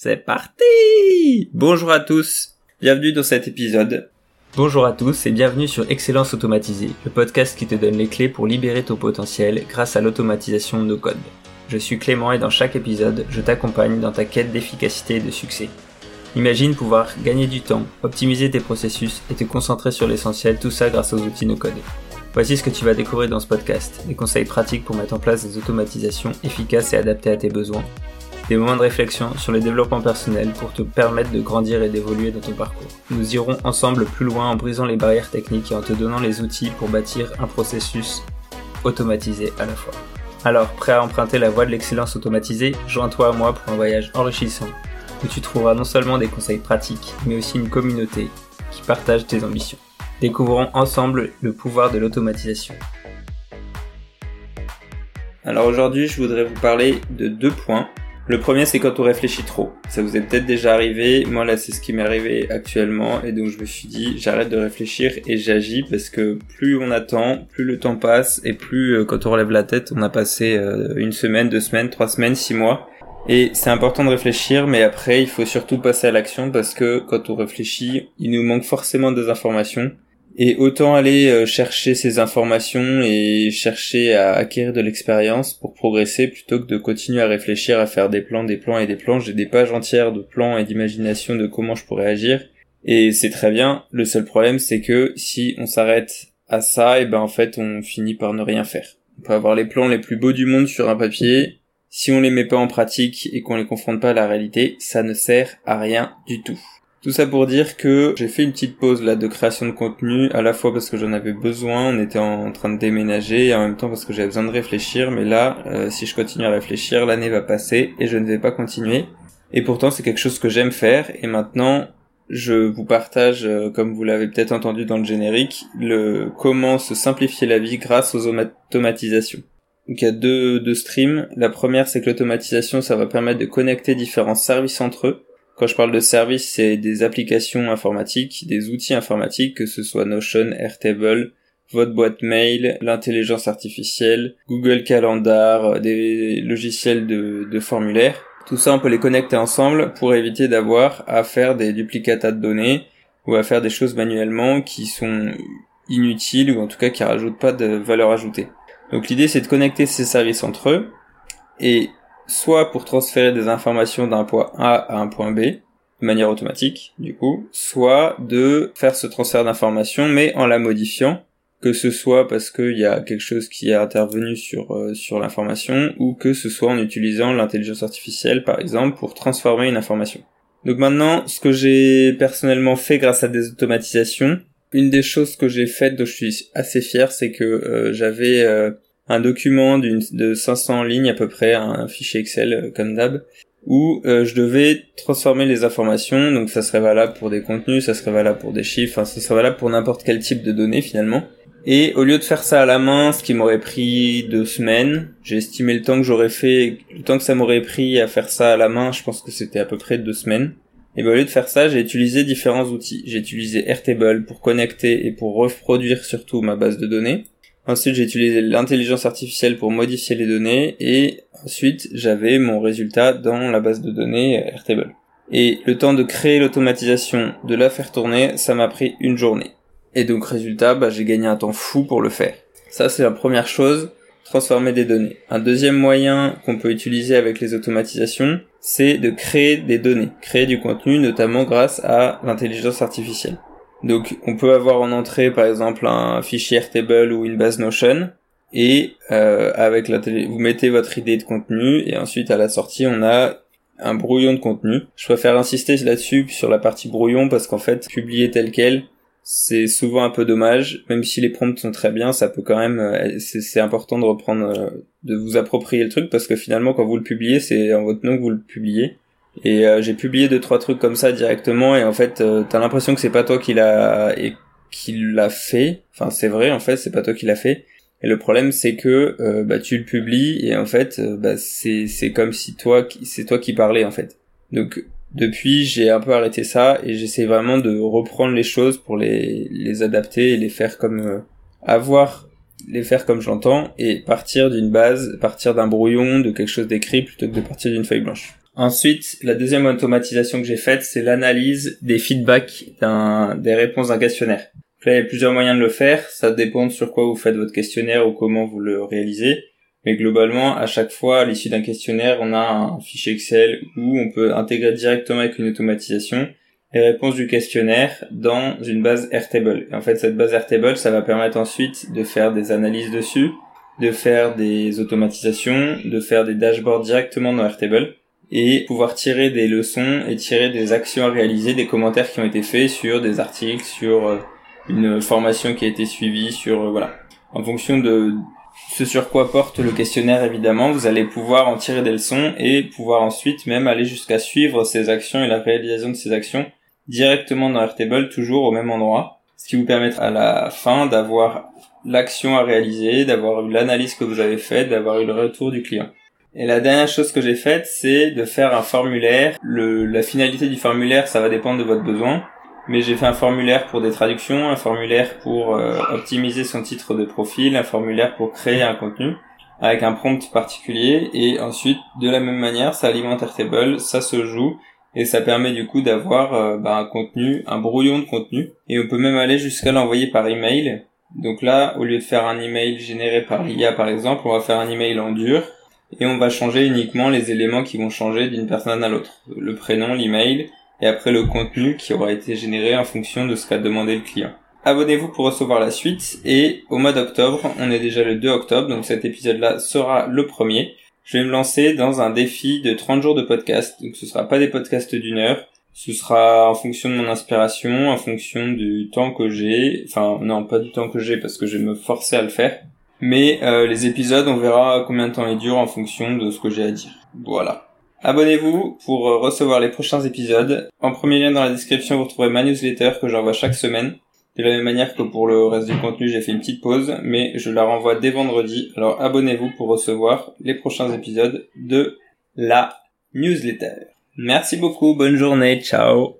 C'est parti Bonjour à tous, bienvenue dans cet épisode. Bonjour à tous et bienvenue sur Excellence Automatisée, le podcast qui te donne les clés pour libérer ton potentiel grâce à l'automatisation de nos codes. Je suis Clément et dans chaque épisode, je t'accompagne dans ta quête d'efficacité et de succès. Imagine pouvoir gagner du temps, optimiser tes processus et te concentrer sur l'essentiel, tout ça grâce aux outils no code. Voici ce que tu vas découvrir dans ce podcast, des conseils pratiques pour mettre en place des automatisations efficaces et adaptées à tes besoins, des moments de réflexion sur le développement personnel pour te permettre de grandir et d'évoluer dans ton parcours. Nous irons ensemble plus loin en brisant les barrières techniques et en te donnant les outils pour bâtir un processus automatisé à la fois. Alors, prêt à emprunter la voie de l'excellence automatisée, joins-toi à moi pour un voyage enrichissant où tu trouveras non seulement des conseils pratiques, mais aussi une communauté qui partage tes ambitions. Découvrons ensemble le pouvoir de l'automatisation. Alors aujourd'hui, je voudrais vous parler de deux points. Le premier, c'est quand on réfléchit trop. Ça vous est peut-être déjà arrivé. Moi, là, c'est ce qui m'est arrivé actuellement. Et donc, je me suis dit, j'arrête de réfléchir et j'agis parce que plus on attend, plus le temps passe et plus, euh, quand on relève la tête, on a passé euh, une semaine, deux semaines, trois semaines, six mois. Et c'est important de réfléchir, mais après, il faut surtout passer à l'action parce que quand on réfléchit, il nous manque forcément des informations. Et autant aller euh, chercher ces informations et chercher à acquérir de l'expérience pour progresser plutôt que de continuer à réfléchir à faire des plans, des plans et des plans. J'ai des pages entières de plans et d'imagination de comment je pourrais agir. Et c'est très bien. Le seul problème, c'est que si on s'arrête à ça, et ben en fait, on finit par ne rien faire. On peut avoir les plans les plus beaux du monde sur un papier. Si on les met pas en pratique et qu'on les confronte pas à la réalité, ça ne sert à rien du tout. Tout ça pour dire que j'ai fait une petite pause là de création de contenu, à la fois parce que j'en avais besoin, on était en train de déménager, et en même temps parce que j'avais besoin de réfléchir, mais là, euh, si je continue à réfléchir, l'année va passer et je ne vais pas continuer. Et pourtant c'est quelque chose que j'aime faire, et maintenant je vous partage, euh, comme vous l'avez peut-être entendu dans le générique, le comment se simplifier la vie grâce aux automatisations. Donc il y a deux, deux streams. La première c'est que l'automatisation ça va permettre de connecter différents services entre eux quand je parle de services, c'est des applications informatiques, des outils informatiques, que ce soit Notion, Airtable, votre boîte mail, l'intelligence artificielle, Google Calendar, des logiciels de, formulaires. Tout ça, on peut les connecter ensemble pour éviter d'avoir à faire des duplicata de données ou à faire des choses manuellement qui sont inutiles ou en tout cas qui rajoutent pas de valeur ajoutée. Donc l'idée c'est de connecter ces services entre eux et soit pour transférer des informations d'un point A à un point B, de manière automatique, du coup, soit de faire ce transfert d'informations, mais en la modifiant, que ce soit parce qu'il y a quelque chose qui est intervenu sur, euh, sur l'information, ou que ce soit en utilisant l'intelligence artificielle, par exemple, pour transformer une information. Donc maintenant, ce que j'ai personnellement fait grâce à des automatisations, une des choses que j'ai faites dont je suis assez fier, c'est que euh, j'avais euh, un document d'une de 500 lignes à peu près, un fichier Excel euh, comme d'hab, où euh, je devais transformer les informations, donc ça serait valable pour des contenus, ça serait valable pour des chiffres, ça serait valable pour n'importe quel type de données finalement. Et au lieu de faire ça à la main, ce qui m'aurait pris deux semaines, j'ai estimé le temps que j'aurais fait, le temps que ça m'aurait pris à faire ça à la main, je pense que c'était à peu près deux semaines. Et ben au lieu de faire ça, j'ai utilisé différents outils. J'ai utilisé Airtable pour connecter et pour reproduire surtout ma base de données. Ensuite, j'ai utilisé l'intelligence artificielle pour modifier les données et ensuite, j'avais mon résultat dans la base de données Airtable. Et le temps de créer l'automatisation, de la faire tourner, ça m'a pris une journée. Et donc, résultat, bah, j'ai gagné un temps fou pour le faire. Ça, c'est la première chose, transformer des données. Un deuxième moyen qu'on peut utiliser avec les automatisations, c'est de créer des données, créer du contenu, notamment grâce à l'intelligence artificielle. Donc on peut avoir en entrée par exemple un fichier Airtable ou une base Notion et euh, avec la télé vous mettez votre idée de contenu et ensuite à la sortie on a un brouillon de contenu. Je préfère insister là-dessus sur la partie brouillon parce qu'en fait publier tel quel c'est souvent un peu dommage, même si les prompts sont très bien, ça peut quand même, euh, c'est important de reprendre, euh, de vous approprier le truc parce que finalement quand vous le publiez, c'est en votre nom que vous le publiez. Et euh, j'ai publié deux trois trucs comme ça directement et en fait euh, t'as l'impression que c'est pas toi qui l'a et qui l'a fait. Enfin c'est vrai en fait c'est pas toi qui l'a fait. Et le problème c'est que euh, bah tu le publies et en fait bah c'est c'est comme si toi c'est toi qui parlais en fait. Donc depuis j'ai un peu arrêté ça et j'essaie vraiment de reprendre les choses pour les les adapter et les faire comme avoir les faire comme j'entends et partir d'une base, partir d'un brouillon, de quelque chose d'écrit plutôt que de partir d'une feuille blanche. Ensuite, la deuxième automatisation que j'ai faite, c'est l'analyse des feedbacks des réponses d'un questionnaire. là, il y a plusieurs moyens de le faire. Ça dépend sur quoi vous faites votre questionnaire ou comment vous le réalisez. Mais globalement, à chaque fois, à l'issue d'un questionnaire, on a un fichier Excel où on peut intégrer directement avec une automatisation les réponses du questionnaire dans une base Airtable. Et en fait, cette base Airtable, ça va permettre ensuite de faire des analyses dessus, de faire des automatisations, de faire des dashboards directement dans Airtable et pouvoir tirer des leçons et tirer des actions à réaliser, des commentaires qui ont été faits sur des articles, sur euh, une formation qui a été suivie, sur euh, voilà. En fonction de ce sur quoi porte le questionnaire évidemment, vous allez pouvoir en tirer des leçons et pouvoir ensuite même aller jusqu'à suivre ces actions et la réalisation de ces actions directement dans Airtable, toujours au même endroit, ce qui vous permettra à la fin d'avoir l'action à réaliser, d'avoir eu l'analyse que vous avez faite, d'avoir eu le retour du client. Et la dernière chose que j'ai faite, c'est de faire un formulaire. Le, la finalité du formulaire, ça va dépendre de votre besoin. Mais j'ai fait un formulaire pour des traductions, un formulaire pour euh, optimiser son titre de profil, un formulaire pour créer un contenu avec un prompt particulier. Et ensuite, de la même manière, ça alimente Airtable, ça se joue et ça permet du coup d'avoir euh, bah, un contenu, un brouillon de contenu. Et on peut même aller jusqu'à l'envoyer par email. Donc là, au lieu de faire un email généré par l'IA par exemple, on va faire un email en dur et on va changer uniquement les éléments qui vont changer d'une personne à l'autre. Le prénom, l'email, et après le contenu qui aura été généré en fonction de ce qu'a demandé le client. Abonnez-vous pour recevoir la suite, et au mois d'octobre, on est déjà le 2 octobre, donc cet épisode-là sera le premier. Je vais me lancer dans un défi de 30 jours de podcast, donc ce sera pas des podcasts d'une heure, ce sera en fonction de mon inspiration, en fonction du temps que j'ai, enfin non pas du temps que j'ai parce que je vais me forcer à le faire, mais euh, les épisodes, on verra combien de temps ils durent en fonction de ce que j'ai à dire. Voilà. Abonnez-vous pour euh, recevoir les prochains épisodes. En premier lien dans la description, vous retrouverez ma newsletter que j'envoie chaque semaine. De la même manière que pour le reste du contenu, j'ai fait une petite pause, mais je la renvoie dès vendredi. Alors abonnez-vous pour recevoir les prochains épisodes de la newsletter. Merci beaucoup, bonne journée, ciao